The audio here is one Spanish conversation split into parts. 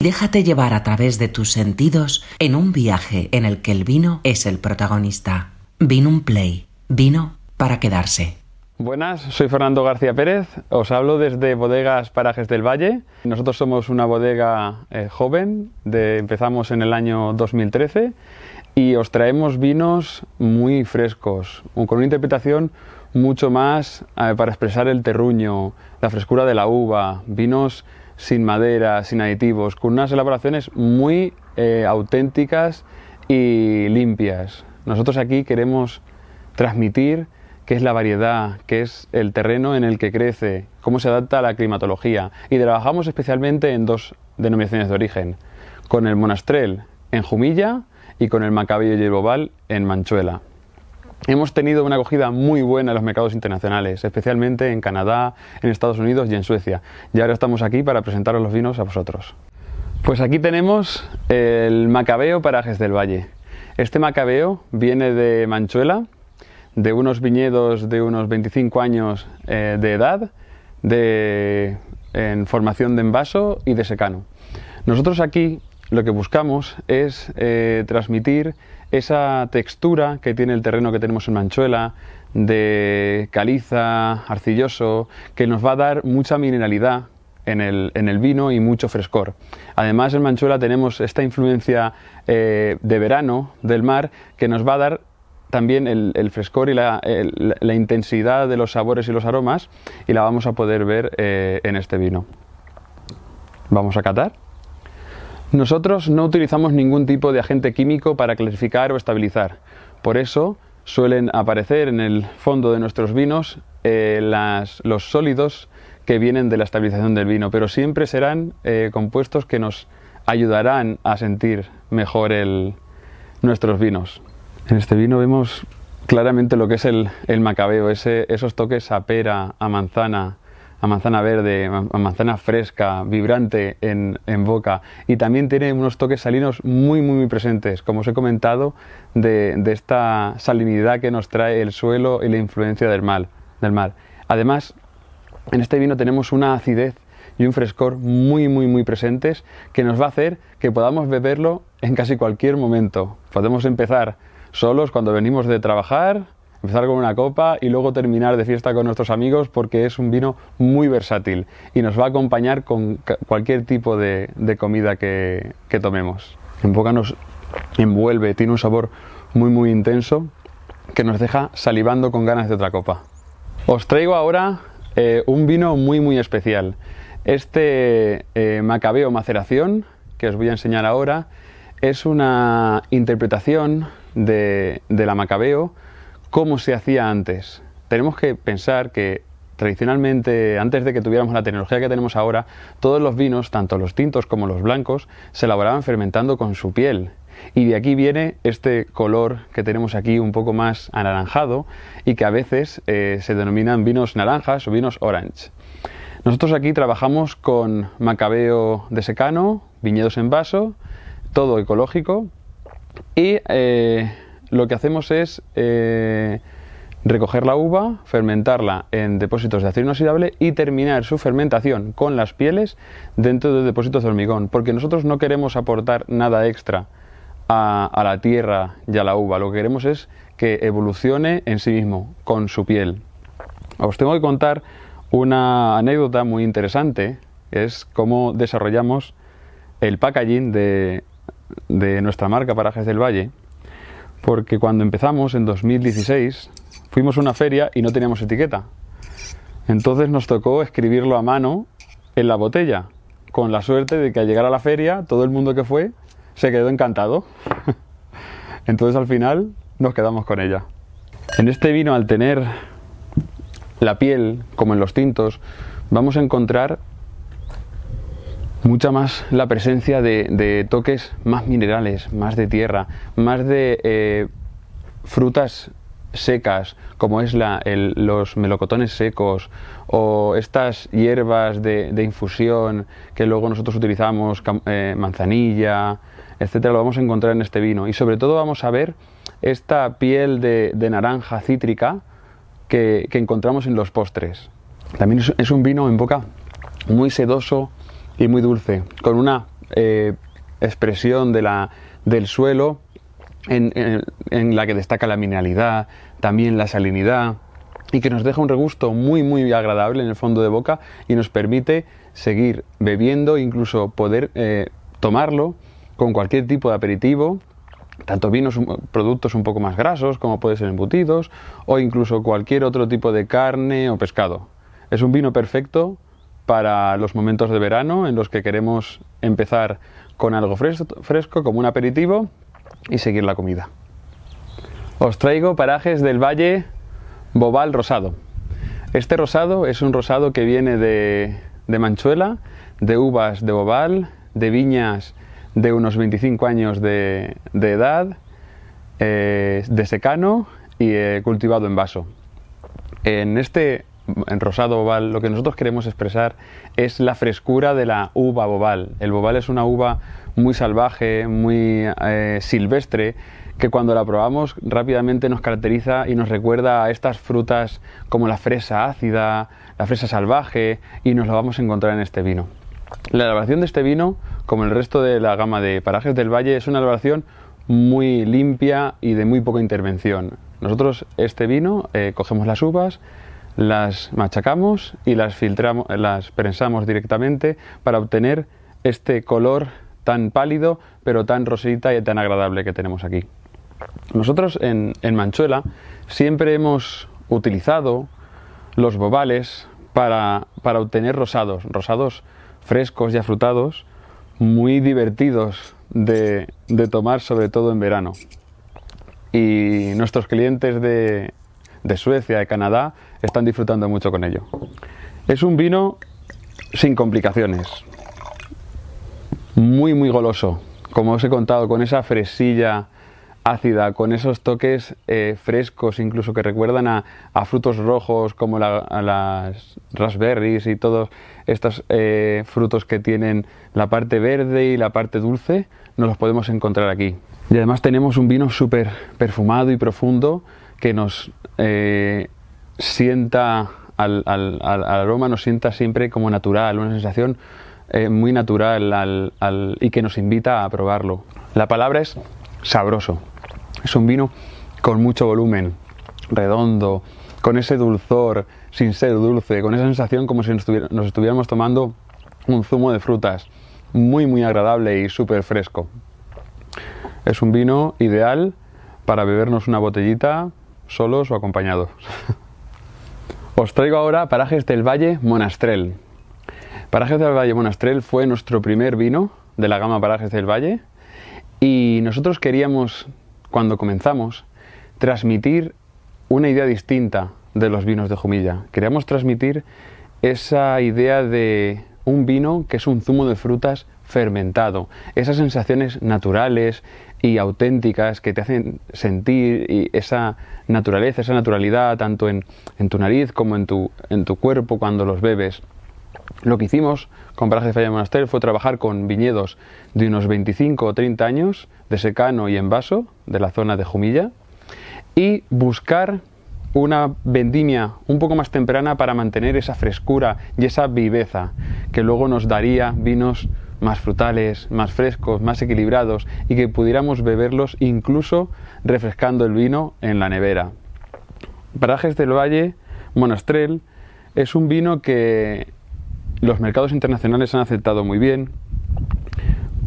Déjate llevar a través de tus sentidos en un viaje en el que el vino es el protagonista. Vino un play. Vino para quedarse. Buenas, soy Fernando García Pérez, os hablo desde Bodegas Parajes del Valle. Nosotros somos una bodega eh, joven, de, empezamos en el año 2013 y os traemos vinos muy frescos, con una interpretación mucho más eh, para expresar el terruño, la frescura de la uva, vinos sin madera, sin aditivos, con unas elaboraciones muy eh, auténticas y limpias. Nosotros aquí queremos transmitir qué es la variedad, qué es el terreno en el que crece, cómo se adapta a la climatología. Y trabajamos especialmente en dos denominaciones de origen, con el monastrel en Jumilla y con el macabeo y el bobal en Manchuela. Hemos tenido una acogida muy buena en los mercados internacionales, especialmente en Canadá, en Estados Unidos y en Suecia. Y ahora estamos aquí para presentaros los vinos a vosotros. Pues aquí tenemos el Macabeo Parajes del Valle. Este Macabeo viene de Manchuela, de unos viñedos de unos 25 años eh, de edad, de, en formación de envaso y de secano. Nosotros aquí lo que buscamos es eh, transmitir esa textura que tiene el terreno que tenemos en Manchuela, de caliza, arcilloso, que nos va a dar mucha mineralidad en el, vino y mucho frescor. Además, en Manchuela tenemos esta influencia eh, de verano del mar que nos va a dar también el, frescor y la, intensidad de los sabores y los aromas y la vamos a poder ver eh, en este vino. Vamos a catar. Nosotros no utilizamos ningún tipo de agente químico para clasificar o estabilizar. Por eso suelen aparecer en el fondo de nuestros vinos eh, los sólidos que vienen de la estabilización del vino, pero siempre serán eh, compuestos que nos ayudarán a sentir mejor nuestros vinos. En este vino vemos claramente lo que es el, macabeo, esos toques a pera, a manzana, a manzana verde, a manzana fresca, vibrante en, boca y también tiene unos toques salinos muy, muy, muy presentes, como os he comentado, de, esta salinidad que nos trae el suelo y la influencia del mar, del mar. Además, en este vino tenemos una acidez y un frescor muy, muy, muy presentes que nos va a hacer que podamos beberlo en casi cualquier momento. Podemos empezar solos cuando venimos de trabajar, empezar con una copa y luego terminar de fiesta con nuestros amigos porque es un vino muy versátil y nos va a acompañar con cualquier tipo de, comida que, tomemos. En boca nos envuelve, tiene un sabor muy muy intenso que nos deja salivando con ganas de otra copa. Os traigo ahora eh, un vino muy muy especial. Este eh, Macabeo Maceración que os voy a enseñar ahora es una interpretación de, de la Macabeo cómo se hacía antes. Tenemos que pensar que tradicionalmente, antes de que tuviéramos la tecnología que tenemos ahora, todos los vinos, tanto los tintos como los blancos, se elaboraban fermentando con su piel. Y de aquí viene este color que tenemos aquí un poco más anaranjado y que a veces eh, se denominan vinos naranjas o vinos orange. Nosotros aquí trabajamos con macabeo de secano, viñedos en vaso, todo ecológico y eh, lo que hacemos es eh, recoger la uva, fermentarla en depósitos de acero inoxidable y terminar su fermentación con las pieles dentro de depósitos de hormigón, porque nosotros no queremos aportar nada extra a, la tierra y a la uva, lo que queremos es que evolucione en sí mismo, con su piel. Os tengo que contar una anécdota muy interesante, es cómo desarrollamos el packaging de, de nuestra marca Parajes del Valle porque cuando empezamos en 2016 fuimos a una feria y no teníamos etiqueta. Entonces nos tocó escribirlo a mano en la botella, con la suerte de que al llegar a la feria todo el mundo que fue se quedó encantado. Entonces al final nos quedamos con ella. En este vino al tener la piel, como en los tintos, vamos a encontrar mucha más la presencia de, toques más minerales, más de tierra, más de eh, frutas secas, como es la, los melocotones secos o estas hierbas de, infusión que luego nosotros utilizamos, eh, manzanilla, etcétera, lo vamos a encontrar en este vino. Y sobre todo vamos a ver esta piel de, naranja cítrica que, que, encontramos en los postres. También es un vino en boca muy sedoso, y muy dulce, con una eh, expresión de la, del suelo en, en, la que destaca la mineralidad, también la salinidad y que nos deja un regusto muy muy agradable en el fondo de boca y nos permite seguir bebiendo, incluso poder eh, tomarlo con cualquier tipo de aperitivo, tanto vinos, productos un poco más grasos, como puede ser embutidos, o incluso cualquier otro tipo de carne o pescado. Es un vino perfecto para los momentos de verano en los que queremos empezar con algo fresco, como un aperitivo y seguir la comida. Os traigo parajes del valle Bobal Rosado. Este rosado es un rosado que viene de, Manchuela, de uvas de Bobal, de viñas de unos 25 años de, edad, eh, de secano y eh, cultivado en vaso. En este en rosado bobal lo que nosotros queremos expresar es la frescura de la uva bobal. El bobal es una uva muy salvaje, muy eh, silvestre, que cuando la probamos rápidamente nos caracteriza y nos recuerda a estas frutas como la fresa ácida, la fresa salvaje, y nos la vamos a encontrar en este vino. La elaboración de este vino, como el resto de la gama de parajes del valle, es una elaboración muy limpia y de muy poca intervención. Nosotros este vino eh, cogemos las uvas, las machacamos y las filtramos, las prensamos directamente para obtener este color tan pálido pero tan rosita y tan agradable que tenemos aquí. Nosotros en, Manchuela siempre hemos utilizado los bobales para, obtener rosados, rosados frescos y afrutados, muy divertidos de, tomar, sobre todo en verano. Y nuestros clientes de, de Suecia, de Canadá, están disfrutando mucho con ello. Es un vino sin complicaciones, muy, muy goloso, como os he contado, con esa fresilla ácida, con esos toques eh, frescos, incluso que recuerdan a, frutos rojos como las raspberries y todos estos eh, frutos que tienen la parte verde y la parte dulce, nos los podemos encontrar aquí. Y además tenemos un vino súper perfumado y profundo que nos eh, sienta al, aroma, nos sienta siempre como natural, una sensación muy natural y que nos invita a probarlo. La palabra es sabroso. Es un vino con mucho volumen, redondo, con ese dulzor, sin ser dulce, con esa sensación como si nos, estuviéramos tomando un zumo de frutas, muy muy agradable y súper fresco. Es un vino ideal para bebernos una botellita solos o acompañados. Os traigo ahora Parajes del Valle Monastrel. Parajes del Valle Monastrel fue nuestro primer vino de la gama Parajes del Valle y nosotros queríamos cuando comenzamos, transmitir una idea distinta de los vinos de Jumilla. Queríamos transmitir esa idea de un vino que es un zumo de frutas fermentado, esas sensaciones naturales y auténticas que te hacen sentir y esa naturaleza, esa naturalidad tanto en, tu nariz como en tu, en tu cuerpo cuando los bebes. Lo que hicimos con Paraje de Falla Monasterio fue trabajar con viñedos de unos 25 o 30 años de secano y envaso de la zona de Jumilla y buscar una vendimia un poco más temprana para mantener esa frescura y esa viveza que luego nos daría vinos más frutales, más frescos, más equilibrados y que pudiéramos beberlos incluso refrescando el vino en la nevera. Parajes del Valle Monastrel es un vino que los mercados internacionales han aceptado muy bien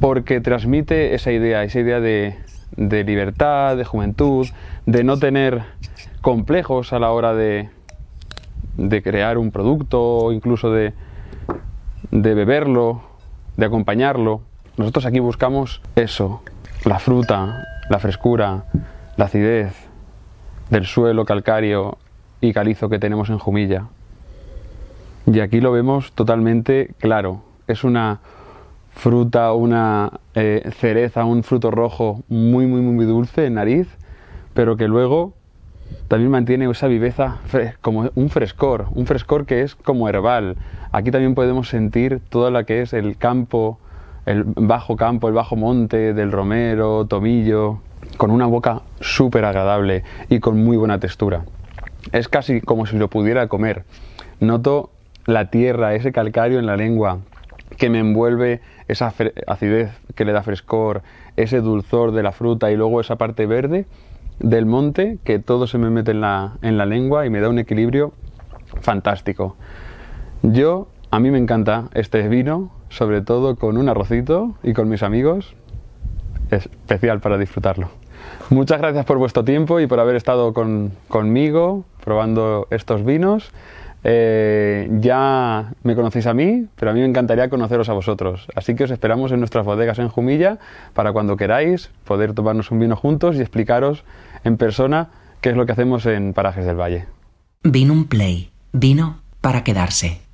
porque transmite esa idea, esa idea de, libertad, de juventud, de no tener complejos a la hora de, crear un producto o incluso de beberlo, de acompañarlo. Nosotros aquí buscamos eso, la fruta, la frescura, la acidez del suelo calcáreo y calizo que tenemos en Jumilla. Y aquí lo vemos totalmente claro. Es una fruta, una eh, cereza, un fruto rojo muy, muy, muy dulce en nariz, pero que luego también mantiene esa viveza como un frescor, un frescor que es como herbal. Aquí también podemos sentir todo lo que es el campo, el bajo campo, el bajo monte del romero, tomillo, con una boca súper agradable y con muy buena textura. Es casi como si lo pudiera comer. Noto la tierra, ese calcario en la lengua, que me envuelve, esa acidez que le da frescor, ese dulzor de la fruta y luego esa parte verde del monte, que todo se me mete en la, en la lengua y me da un equilibrio fantástico. Yo, a mí me encanta este vino, sobre todo con un arrocito y con mis amigos, es especial para disfrutarlo. Muchas gracias por vuestro tiempo y por haber estado conmigo probando estos vinos. Eh, ya me conocéis a mí, pero a mí me encantaría conoceros a vosotros. Así que os esperamos en nuestras bodegas en Jumilla para cuando queráis poder tomarnos un vino juntos y explicaros en persona qué es lo que hacemos en Parajes del Valle. Vino un play, vino para quedarse.